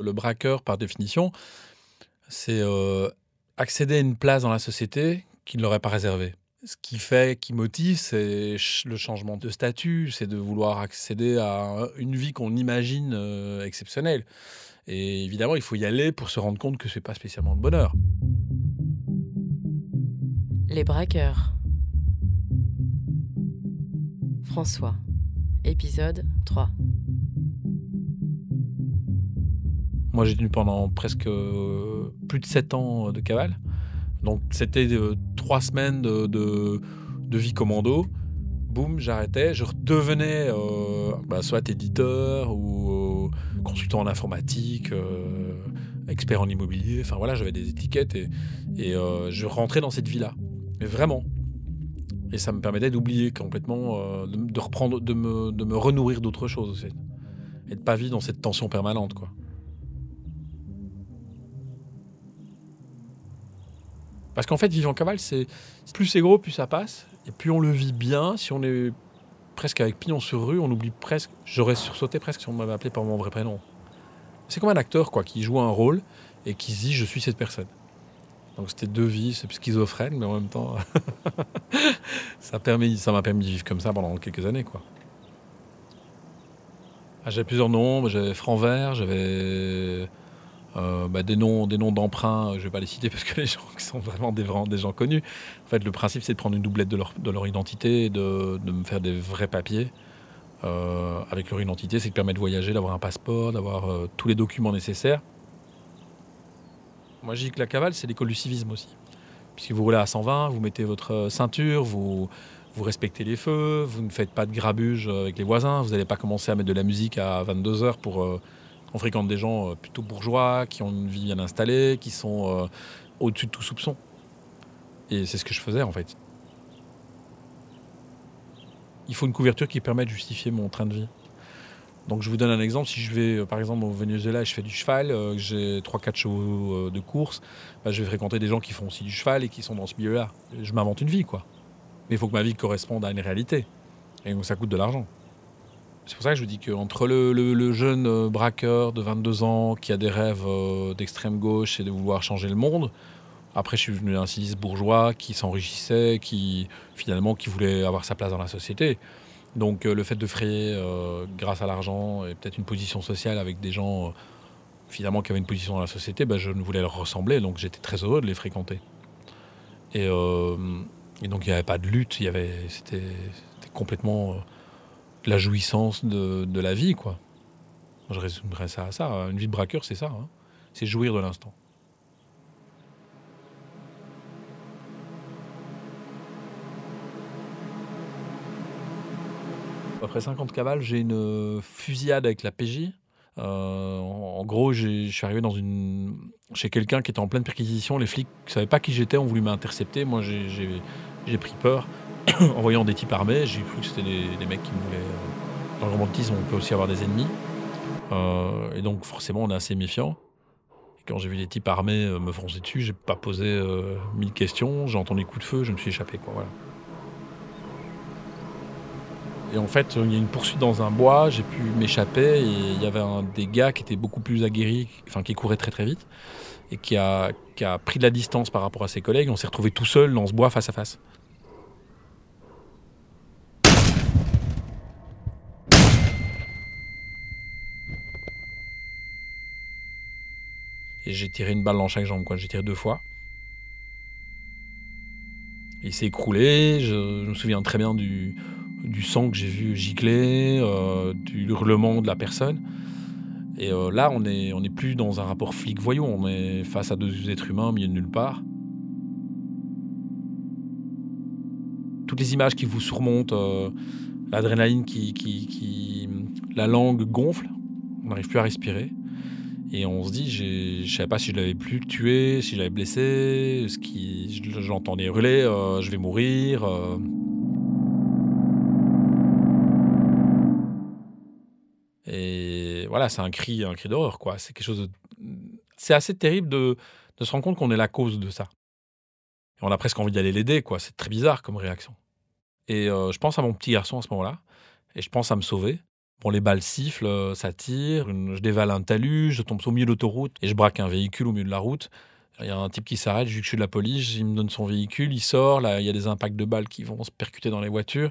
Le braqueur, par définition, c'est euh, accéder à une place dans la société qu'il ne l'aurait pas réservée. Ce qui fait, qui motive, c'est le changement de statut, c'est de vouloir accéder à une vie qu'on imagine euh, exceptionnelle. Et évidemment, il faut y aller pour se rendre compte que ce n'est pas spécialement le bonheur. Les braqueurs. François. Épisode 3. Moi, j'ai tenu pendant presque euh, plus de 7 ans de cavale. Donc, c'était euh, trois semaines de, vie commando. Boum, j'arrêtais. Je redevenais euh, bah, soit éditeur ou consultant en informatique, expert en immobilier. Enfin, voilà, j'avais des étiquettes et, je rentrais dans cette vie-là. Mais vraiment. Et ça me permettait d'oublier complètement, de, de, reprendre, de me, de me renourrir d'autres choses aussi. Et de pas vivre dans cette tension permanente, quoi. Parce qu'en fait, vivre en cavale, c'est plus c'est gros, plus ça passe. Et plus on le vit bien, si on est presque avec pignon sur rue, on oublie presque. J'aurais sursauté presque si on m'avait appelé par mon vrai prénom. C'est comme un acteur quoi, qui joue un rôle et qui dit je suis cette personne. Donc c'était deux vies, c'est schizophrène, mais en même temps, ça m'a permis, permis de vivre comme ça pendant quelques années quoi. Ah, j'avais plusieurs noms, j'avais Franc Vert, j'avais euh, bah, des noms des noms d'emprunt, je vais pas les citer parce que les gens qui sont vraiment des, gens connus. En fait, le principe, c'est de prendre une doublette de leur, de leur identité, de, de me faire des vrais papiers euh, avec leur identité. C'est qui permet de voyager, d'avoir un passeport, d'avoir euh, tous les documents nécessaires. Moi, je dis que la cavale, c'est l'école du civisme aussi. Puisque vous roulez à 120, vous mettez votre ceinture, vous, vous respectez les feux, vous ne faites pas de grabuge avec les voisins, vous n'allez pas commencer à mettre de la musique à 22 heures pour on fréquente des gens euh, plutôt bourgeois, qui ont une vie bien installée, qui sont euh, au-dessus de tout soupçon. Et c'est ce que je faisais en fait. Il faut une couverture qui permet de justifier mon train de vie. Donc je vous donne un exemple. Si je vais euh, par exemple au Venezuela et je fais du cheval, j'ai 3-4 chevaux de course, bah, je vais fréquenter des gens qui font aussi du cheval et qui sont dans ce milieu-là. Je m'invente une vie quoi. Mais il faut que ma vie corresponde à une réalité. Et donc ça coûte de l'argent. C'est pour ça que je vous dis qu'entre le, jeune euh, braqueur de 22 ans qui a des rêves euh, d'extrême gauche et de vouloir changer le monde, après je suis venu un civis bourgeois qui s'enrichissait, qui finalement qui voulait avoir sa place dans la société. Donc euh, le fait de frayer grâce à l'argent et peut-être une position sociale avec des gens finalement qui avaient une position dans la société, ben, je ne voulais leur ressembler, donc j'étais très heureux de les fréquenter. Et, et donc il n'y avait pas de lutte, c'était, complètement la jouissance de, la vie, quoi. Je résumerais ça à ça. Une vie de braqueur, c'est ça. Hein. C'est jouir de l'instant. Après 50 cavales, j'ai une fusillade avec la PJ. Euh, en, gros, je suis arrivé dans une, chez quelqu'un qui était en pleine perquisition. Les flics ne savaient pas qui j'étais, ont voulu m'intercepter. Moi, j'ai pris peur. en voyant des types armés, j'ai cru que c'était des, mecs qui voulaient. Euh, dans le romantisme, on peut aussi avoir des ennemis. Euh, et donc, forcément, on est assez méfiant. Quand j'ai vu des types armés euh, me foncer dessus, j'ai pas posé mille questions. J'ai entendu les coups de feu, je me suis échappé. Voilà. Et en fait, il y a une poursuite dans un bois, j'ai pu m'échapper il y avait un des gars qui était beaucoup plus aguerri, enfin qui courait très très vite et qui a, qui a pris de la distance par rapport à ses collègues. On s'est retrouvé tout seul dans ce bois face à face. J'ai tiré une balle dans chaque jambe, quoi. J'ai tiré deux fois. Il s'est écroulé. Je, me souviens très bien du, sang que j'ai vu gicler, euh, du hurlement de la personne. Et euh, là, on n'est plus dans un rapport flic-voyou. On est face à deux êtres humains de nulle part. Toutes les images qui vous surmontent, euh, l'adrénaline qui. La langue gonfle. On n'arrive plus à respirer. Et on se dit, je savais pas si je l'avais plus tué, si je l'avais blessé, ce qui, j'entendais hurler, euh, je vais mourir. Euh. Et voilà, c'est un cri, un cri d'horreur, quoi. C'est quelque chose C'est assez terrible de, de se rendre compte qu'on est la cause de ça. Et on a presque envie d'aller l'aider, quoi. C'est très bizarre comme réaction. Et euh, je pense à mon petit garçon à ce moment-là, et je pense à me sauver. Bon, les balles sifflent, euh, ça tire, je dévale un talus, je tombe au milieu de l'autoroute et je braque un véhicule au milieu de la route. Il y a un type qui s'arrête, vu que je suis de la police, il me donne son véhicule, il sort, là, il y a des impacts de balles qui vont se percuter dans les voitures.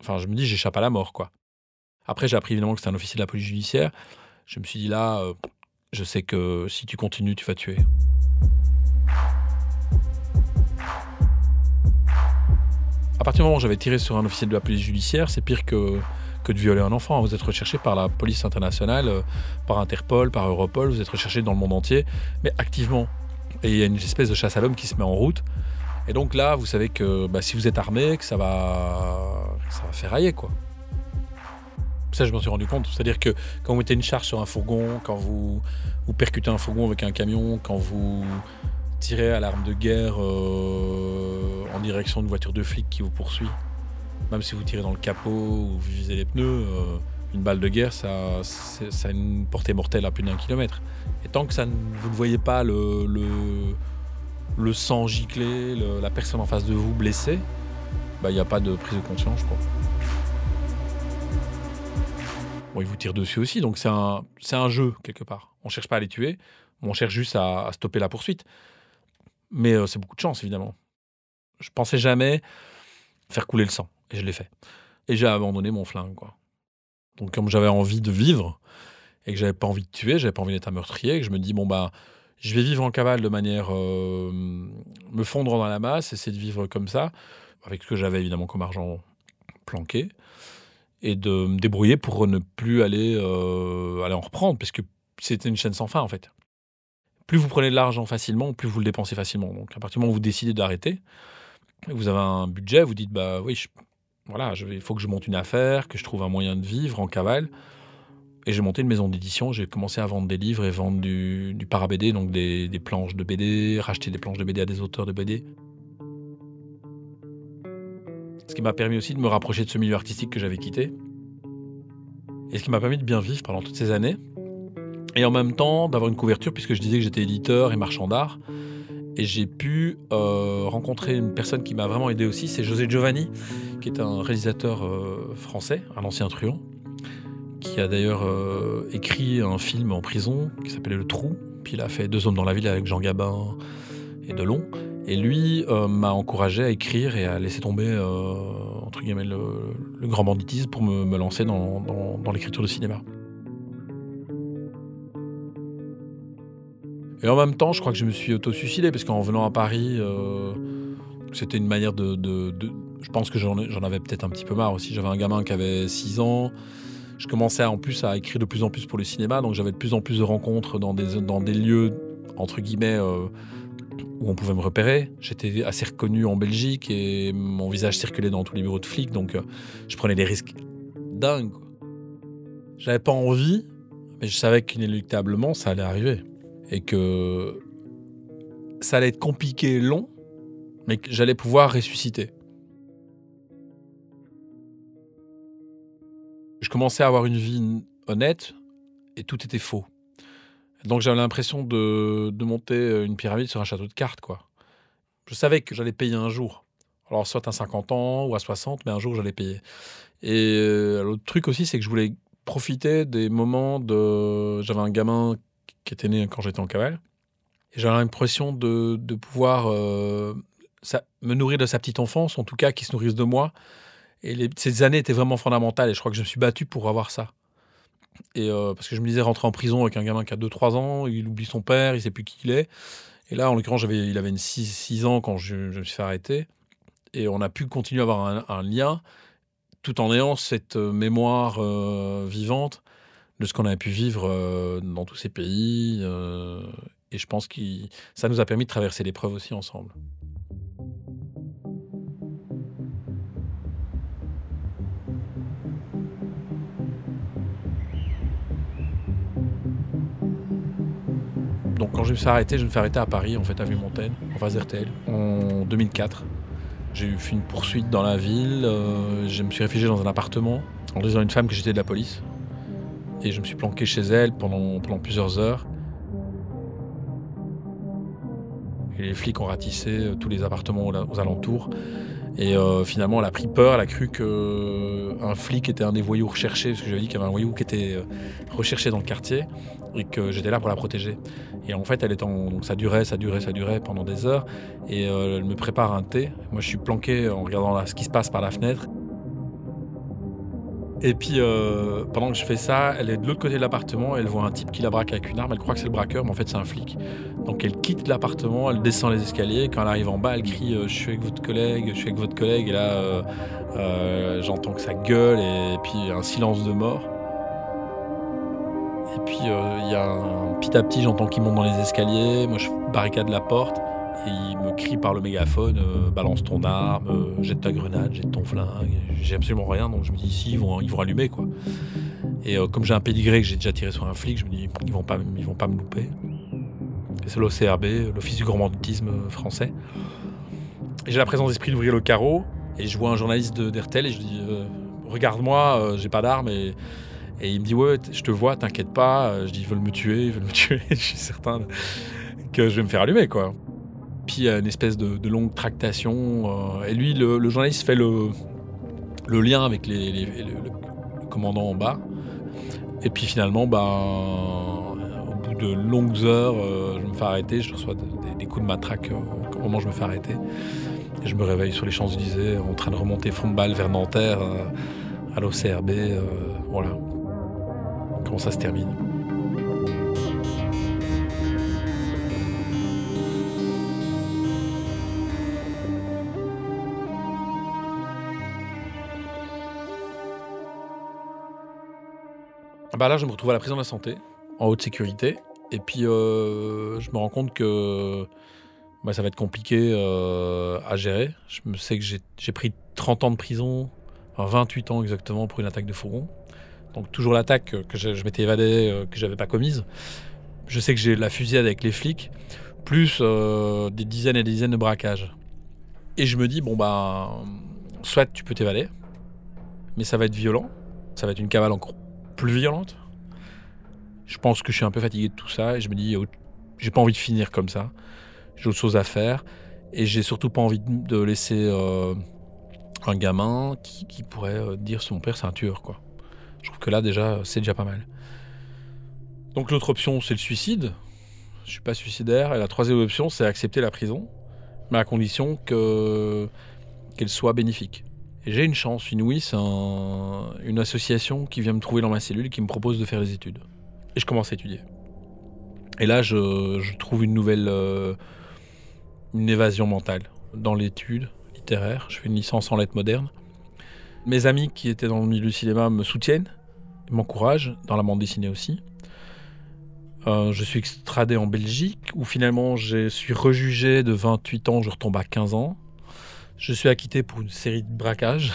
Enfin, je me dis, j'échappe à la mort, quoi. Après, j'ai appris évidemment que c'était un officier de la police judiciaire. Je me suis dit, là, euh, je sais que si tu continues, tu vas tuer. À partir du moment où j'avais tiré sur un officier de la police judiciaire, c'est pire que, que de violer un enfant. Vous êtes recherché par la police internationale, euh, par Interpol, par Europol, vous êtes recherché dans le monde entier, mais activement. Et il y a une espèce de chasse à l'homme qui se met en route. Et donc là, vous savez que bah, si vous êtes armé, que ça va, ça va ferrailler, quoi. Ça, je m'en suis rendu compte. C'est-à-dire que quand vous mettez une charge sur un fourgon, quand vous, vous percutez un fourgon avec un camion, quand vous tirez à l'arme de guerre euh, en direction d'une voiture de flic qui vous poursuit, même si vous tirez dans le capot ou vous visez les pneus, euh, une balle de guerre, ça, a une portée mortelle à plus d'un kilomètre. Et tant que ça, ne- vous ne voyez pas le, sang gicler, le- la personne en face de vous blessée, bah, il n'y a pas de prise de conscience, je crois. Bon, ils vous tirent dessus aussi, donc c'est un, jeu, quelque part. On cherche pas à les tuer, on cherche juste à, à stopper la poursuite. Mais euh, c'est beaucoup de chance, évidemment. Je pensais jamais faire couler le sang, et je l'ai fait. Et j'ai abandonné mon flingue, quoi. Donc, comme j'avais envie de vivre, et que j'avais pas envie de tuer, j'avais pas envie d'être un meurtrier, que je me dis, bon, bah, je vais vivre en cavale de manière. euh, me fondre dans la masse, essayer de vivre comme ça, avec ce que j'avais évidemment comme argent planqué, et de me débrouiller pour ne plus aller, euh, aller en reprendre, parce que c'était une chaîne sans fin, en fait. Plus vous prenez de l'argent facilement, plus vous le dépensez facilement. Donc, à partir du moment où vous décidez d'arrêter, vous avez un budget, vous dites, bah oui, je- voilà, il faut que je monte une affaire, que je trouve un moyen de vivre en cavale. Et j'ai monté une maison d'édition, j'ai commencé à vendre des livres et vendre du, du para-BD, donc des, des planches de BD, racheter des planches de BD à des auteurs de BD. Ce qui m'a permis aussi de me rapprocher de ce milieu artistique que j'avais quitté. Et ce qui m'a permis de bien vivre pendant toutes ces années. Et en même temps, d'avoir une couverture, puisque je disais que j'étais éditeur et marchand d'art. Et j'ai pu euh, rencontrer une personne qui m'a vraiment aidé aussi, c'est José Giovanni, qui est un réalisateur euh, français, un ancien truand, qui a d'ailleurs euh, écrit un film en prison qui s'appelait Le Trou. Puis il a fait Deux hommes dans la ville avec Jean Gabin et Delon. Et lui m'a encouragé à écrire et à laisser tomber, le, grand banditisme pour me, lancer dans l'écriture de cinéma. Et en même temps, je crois que je me suis auto-suicidé, parce qu'en venant à Paris, euh, c'était une manière de, Je pense que j'en ai- j'en avais peut-être un petit peu marre aussi. J'avais un gamin qui avait 6 ans. Je commençais en plus à écrire de plus en plus pour le cinéma, donc j'avais de plus en plus de rencontres dans des, dans des lieux, entre guillemets, euh, où on pouvait me repérer. J'étais assez reconnu en Belgique et mon visage circulait dans tous les bureaux de flics, donc euh, je prenais des risques dingues. J'avais pas envie, mais je savais qu'inéluctablement ça allait arriver. Et que ça allait être compliqué long, mais que j'allais pouvoir ressusciter. Je commençais à avoir une vie honnête et tout était faux. Donc j'avais l'impression de, monter une pyramide sur un château de cartes, quoi. Je savais que j'allais payer un jour. Alors soit à 50 ans ou à 60, mais un jour j'allais payer. Et euh, l'autre truc aussi, c'est que je voulais profiter des moments de... J'avais un gamin qui était né quand j'étais en cavale. Et j'avais l'impression de, pouvoir euh, me nourrir de sa petite enfance, en tout cas qu'il se nourrisse de moi. Et ces années étaient vraiment fondamentales et je crois que je me suis battu pour avoir ça. Et euh, parce que je me disais rentrer en prison avec un gamin qui a 2-3 ans, il oublie son père, il sait plus qui il est. Et là, en l'occurrence, il avait 6, ans quand je, me suis fait arrêter. Et on a pu continuer à avoir un, lien tout en ayant cette euh, mémoire vivante de ce qu'on avait pu vivre euh, dans tous ces pays. euh, et je pense que ça nous a permis de traverser l'épreuve aussi ensemble. Donc quand je me suis arrêté, je me suis arrêté à Paris, en fait, avenue Montaigne, en face RTL, en 2004. J'ai eu une poursuite dans la ville, euh, je me suis réfugié dans un appartement en disant à une femme que j'étais de la police. Et je me suis planqué chez elle pendant, plusieurs heures. Les flics ont ratissé euh, tous les appartements aux, alentours. Et euh, finalement, elle a pris peur, elle a cru qu'un flic était un des voyous recherchés, parce que j'avais dit qu'il y avait un voyou qui était euh, recherché dans le quartier et que j'étais là pour la protéger. Et en fait, elle est en... donc ça durait, ça durait, ça durait pendant des heures. Et euh, elle me prépare un thé. Moi, je suis planqué en regardant ce qui se passe par la fenêtre. Et puis, euh, pendant que je fais ça, elle est de l'autre côté de l'appartement, elle voit un type qui la braque avec une arme, elle croit que c'est le braqueur, mais en fait c'est un flic. Donc elle quitte l'appartement, elle descend les escaliers, quand elle arrive en bas, elle crie euh, Je suis avec votre collègue, je suis avec votre collègue », et là, euh, j'entends que ça gueule, et puis un silence de mort. Et puis, il y a un petit à petit, j'entends qu'il monte dans les escaliers, moi je barricade la porte, et il me crie par le mégaphone euh, balance ton arme, euh, jette ta grenade, jette ton flingue. J'ai absolument rien, donc je me dis ici ils vont, ils vont allumer quoi. Et euh, comme j'ai un pédigré que j'ai déjà tiré sur un flic, je me dis ils vont pas, ils vont pas me louper. C'est l'OCRB, l'Office du grand banditisme français. J'ai la présence d'esprit d'ouvrir le carreau et je vois un journaliste de d'RTL et je dis euh, regarde-moi, j'ai pas d'arme et et il me dit ouais, je te vois, t'inquiète pas. Je dis ils veulent me tuer, ils veulent me tuer. je suis certain que je vais me faire allumer quoi. Puis il y a une espèce de, longue tractation. euh, et lui, le, journaliste fait le, lien avec le, commandant en bas. Et puis finalement, ben, au bout de longues heures, euh, je me fais arrêter. Je reçois de- des, coups de matraque euh, au moment où je me fais arrêter. Et je me réveille sur les Champs-Élysées en train de remonter balle vers Nanterre euh, à l'OCRB. euh, voilà. Comment ça se termine? Bah là, je me retrouve à la prison de la santé, en haute sécurité. Et puis, euh, je me rends compte que bah, ça va être compliqué euh, à gérer. Je sais que j'ai pris 30 ans de prison, enfin 28 ans exactement, pour une attaque de fourgon. Donc, toujours l'attaque que je, m'étais évadé, euh, que j'avais pas commise. Je sais que j'ai la fusillade avec les flics, plus des dizaines et des dizaines de braquages. Et je me dis, bon, bah, soit tu peux t'évader, mais ça va être violent, ça va être une cavale encore plus violente. Je pense que je suis un peu fatigué de tout ça et je me dis, oh, j'ai pas envie de finir comme ça. J'ai autre chose à faire et j'ai surtout pas envie de laisser euh, un gamin qui, qui pourrait euh, dire son père c'est un tueur quoi. Je trouve que là déjà c'est déjà pas mal. Donc l'autre option c'est le suicide. Je suis pas suicidaire et la troisième option c'est accepter la prison, mais à condition que qu'elle soit bénéfique. J'ai une chance inouïe, c'est un- une association qui vient me trouver dans ma cellule qui me propose de faire des études. Et je commence à étudier. Et là, je, je trouve une nouvelle. euh, une évasion mentale dans l'étude littéraire. Je fais une licence en lettres modernes. Mes amis qui étaient dans le milieu du cinéma me soutiennent, m'encouragent, dans la bande dessinée aussi. Euh, je suis extradé en Belgique, où finalement je suis rejugé de 28 ans, je retombe à 15 ans. Je suis acquitté pour une série de braquages,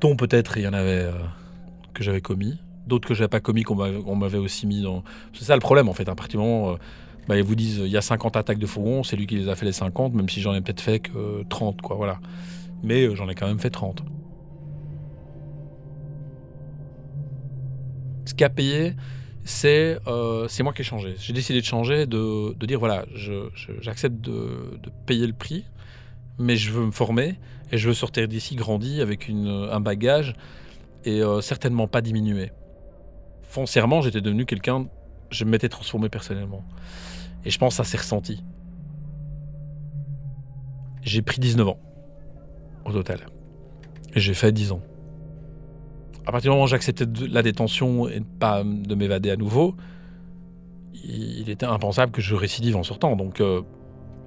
dont peut-être il y en avait euh, que j'avais commis, d'autres que j'avais pas commis qu'on m'avait aussi mis dans. C'est ça le problème en fait. À partir du moment, euh, bah, ils vous disent il y a 50 attaques de fourgon, c'est lui qui les a fait les 50, même si j'en ai peut-être fait que euh, 30, quoi, voilà. Mais euh, j'en ai quand même fait 30. Ce qui a payé, c'est moi qui ai changé. J'ai décidé de changer, de, dire voilà, j'accepte de payer le prix, mais je veux me former et je veux sortir d'ici grandi avec un bagage et euh, certainement pas diminué. Foncièrement, j'étais devenu quelqu'un, je m'étais transformé personnellement. Et je pense que ça s'est ressenti. J'ai pris 19 ans au total. Et j'ai fait 10 ans. À partir du moment où j'acceptais la détention et pas de m'évader à nouveau, il il était impensable que je récidive en sortant. Donc euh,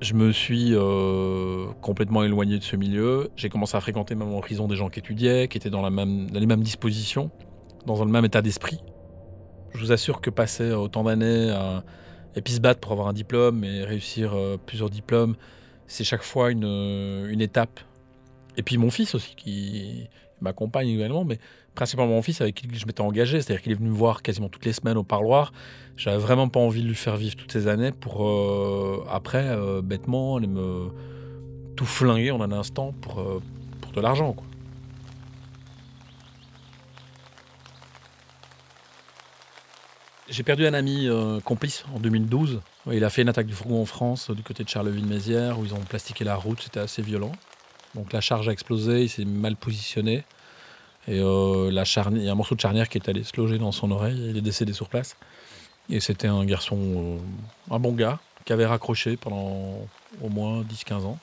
je me suis euh, complètement éloigné de ce milieu. J'ai commencé à fréquenter même en prison des gens qui étudiaient, qui étaient dans, la même, dans les mêmes dispositions, dans le même état d'esprit. Je vous assure que passer autant d'années à, se battre pour avoir un diplôme et réussir euh, plusieurs diplômes, c'est chaque fois une, une étape. Et puis mon fils aussi, qui m'accompagne également, mais principalement mon fils avec qui je m'étais engagé, c'est-à-dire qu'il est venu me voir quasiment toutes les semaines au parloir. J'avais vraiment pas envie de lui faire vivre toutes ces années pour euh, après, euh, bêtement, aller me tout flinguer en un instant pour, euh, pour de l'argent. quoi. J'ai perdu un ami complice en 2012. Ouais, il a fait une attaque du fourgon en France, du côté de Charleville-Mézières, où ils ont plastiqué la route. C'était assez violent. Donc la charge a explosé, il s'est mal positionné. Et euh, la charnière, il y a un morceau de charnière qui est allé se loger dans son oreille. Il est décédé sur place. Et c'était un garçon, euh, un bon gars, qui avait raccroché pendant au moins 10-15 ans.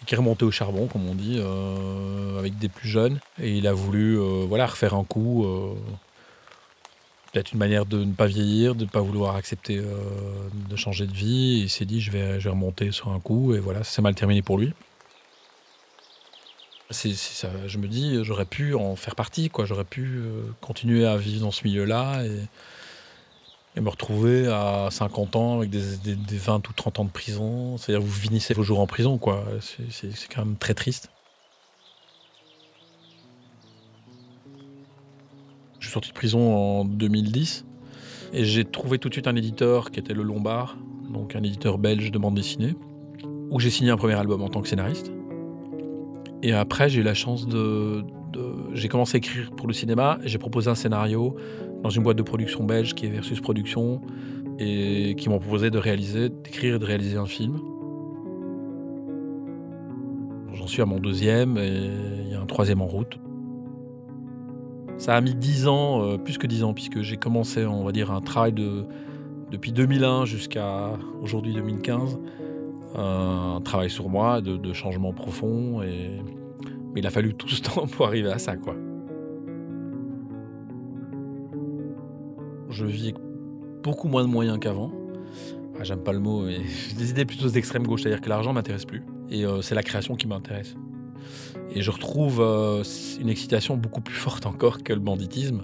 Et qui remonté au charbon, comme on dit, euh, avec des plus jeunes. Et il a voulu voilà, refaire un coup. Peut-être une manière de ne pas vieillir, de ne pas vouloir accepter de changer de vie. Et il s'est dit, je vais, je vais remonter sur un coup. Et voilà, ça mal terminé pour lui je me dis, j'aurais pu en faire partie, quoi. J'aurais pu euh, continuer à vivre dans ce milieu-là et, me retrouver à 50 ans avec des, 20 ou 30 ans de prison. C'est-à-dire vous finissez vos jours en prison, quoi. C'est quand même très triste. Je suis sorti de prison en 2010 et j'ai trouvé tout de suite un éditeur qui était Le Lombard, donc un éditeur belge de bande dessinée, où j'ai signé un premier album en tant que scénariste. Et après, j'ai eu la chance de. J'ai commencé à écrire pour le cinéma. J'ai proposé un scénario dans une boîte de production belge qui est Versus Production et qui m'ont proposé de réaliser, d'écrire et de réaliser un film. J'en suis à mon deuxième et il y a un troisième en route. Ça a mis dix ans, euh, plus que dix ans, puisque j'ai commencé, on va dire, un travail de, depuis 2001 jusqu'à aujourd'hui 2015 un travail sur moi de, de changement profond. Et... Mais il a fallu tout ce temps pour arriver à ça, quoi. Je vis beaucoup moins de moyens qu'avant. Ah, j'aime pas le mot, mais j'ai des idées plutôt d'extrême gauche, c'est-à-dire que l'argent m'intéresse plus. Et euh, c'est la création qui m'intéresse. Et je retrouve euh, une excitation beaucoup plus forte encore que le banditisme.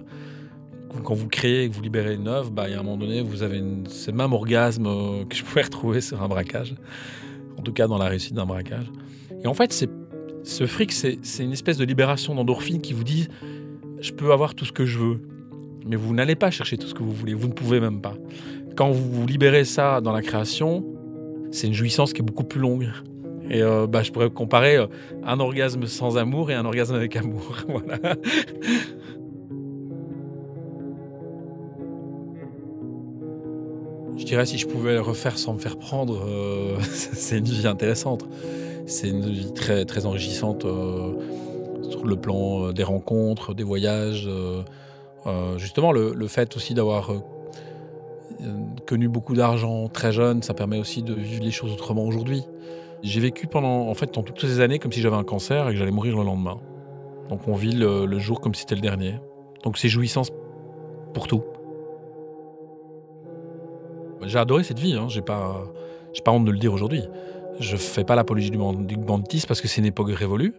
Quand vous créez et que vous libérez une œuvre, bah, il y a un moment donné, vous avez ce même orgasme euh, que je pouvais retrouver sur un braquage en tout cas dans la réussite d'un braquage. Et en fait, ce fric, c'est, une espèce de libération d'endorphine qui vous dit je peux avoir tout ce que je veux, mais vous n'allez pas chercher tout ce que vous voulez, vous ne pouvez même pas. Quand vous libérez ça dans la création, c'est une jouissance qui est beaucoup plus longue. Et euh, bah, je pourrais comparer euh, un orgasme sans amour et un orgasme avec amour. voilà. Dirais si je pouvais le refaire sans me faire prendre, euh, c'est une vie intéressante. C'est une vie très, très enrichissante euh, sur le plan euh, des rencontres, des voyages. justement, le, fait aussi d'avoir connu beaucoup d'argent très jeune, ça permet aussi de vivre les choses autrement aujourd'hui. J'ai vécu pendant, en fait, dans toutes ces années comme si j'avais un cancer et que j'allais mourir le lendemain. Donc on vit le, le jour comme si c'était le dernier. Donc c'est jouissance pour tout. J'ai adoré cette vie, hein. j'ai pas, pas honte de le dire aujourd'hui. Je fais pas l'apologie du, banditisme parce que c'est une époque révolue.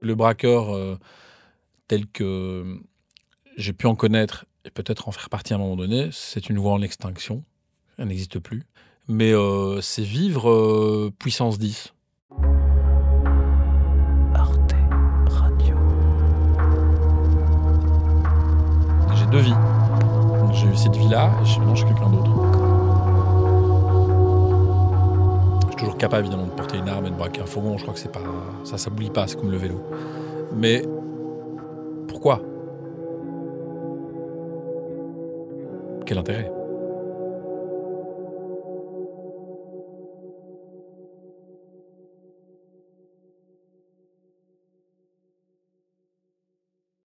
Le braqueur euh, tel que j'ai pu en connaître et peut-être en faire partie à un moment donné, c'est une voie en extinction. Elle n'existe plus. Mais euh, c'est vivre euh, puissance 10. Arte Radio. J'ai deux vies. J'ai eu cette vie-là et maintenant je suis quelqu'un d'autre. Toujours capable évidemment de porter une arme et de braquer un fourgon. Je crois que c'est pas ça s'oublie pas, c'est comme le vélo. Mais pourquoi? Quel intérêt?